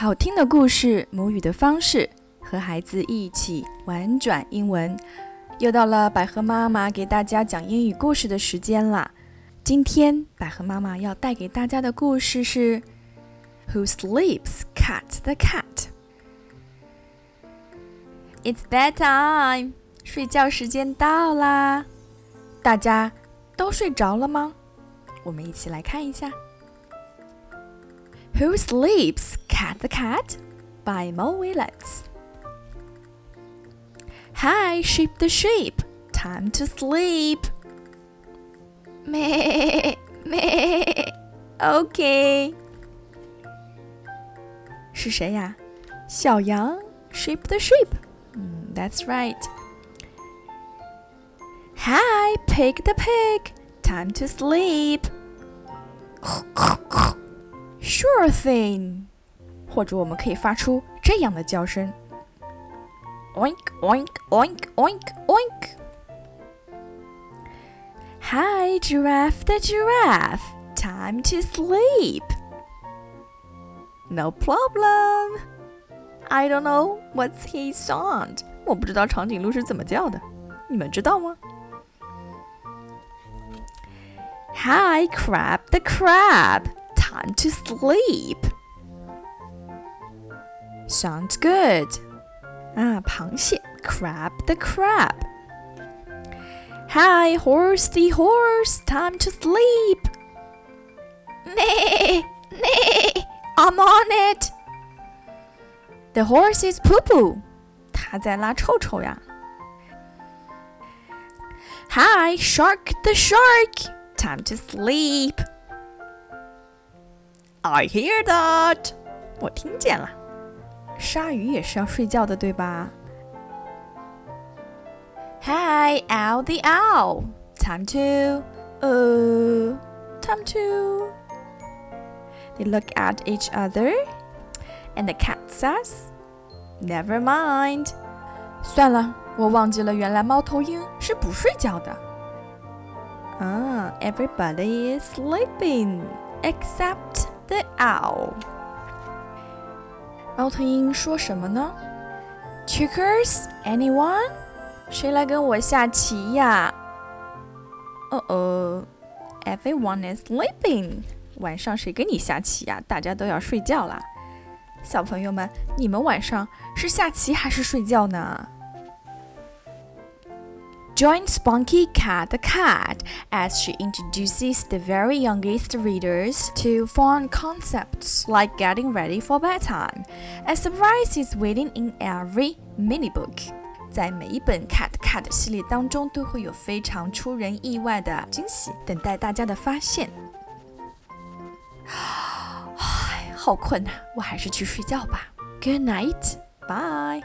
好听的故事，母语的方式，和孩子一起玩转英文。又到了百合妈妈给大家讲英语故事的时间啦！今天百合妈妈要带给大家的故事是 Who sleeps? Cat the cat. It's bedtime. 睡觉时间到啦！大家都睡着了吗？我们一起来看一下。Who Sleeps Cat the Cat by Mo Willems. Hi, Sheep the Sheep, time to sleep. Meh, meh, okay. 是谁呀？小羊，Sheep the Sheep。嗯，That's hmm, right. Hi, Pig the Pig, time to sleep. Sure thing. 或者我们可以发出这样的叫声：oink oink oink oink oink。Hi, giraffe the giraffe, time to sleep. No problem. I don't know what's his sound. 我不知道长颈鹿是怎么叫的，你们知道吗？Hi, crab the crab time to sleep. Sounds good. 啊，螃蟹，crab the crab. Hi, horse the horse, time to sleep. Nay, nay, I'm on it. The horse is poo poo. 它在拉臭臭呀。Hi, shark the shark, time to sleep. I hear that，我听见了。 鲨鱼也是要睡觉的，对吧？Hi, owl the owl. Time to, uh, time to. They look at each other, and the cat says, "Never mind." 算了，我忘记了，原来猫头鹰是不睡觉的。啊，Everybody is sleeping except the owl。 猫头鹰说什么呢？Checkers, anyone？谁来跟我下棋呀？哦哦，Everyone is sleeping。晚上谁跟你下棋呀？大家都要睡觉啦。小朋友们，你们晚上是下棋还是睡觉呢 ？Join Spunky Cat the Cat as she introduces the very youngest readers to fun concepts like getting ready for bedtime. A surprise is waiting in every mini book. 在每一本 Cat Cat 系列当中，都会有非常出人意外的惊喜等待大家的发现。唉，好困呐，我还是去睡觉吧。Good night, bye.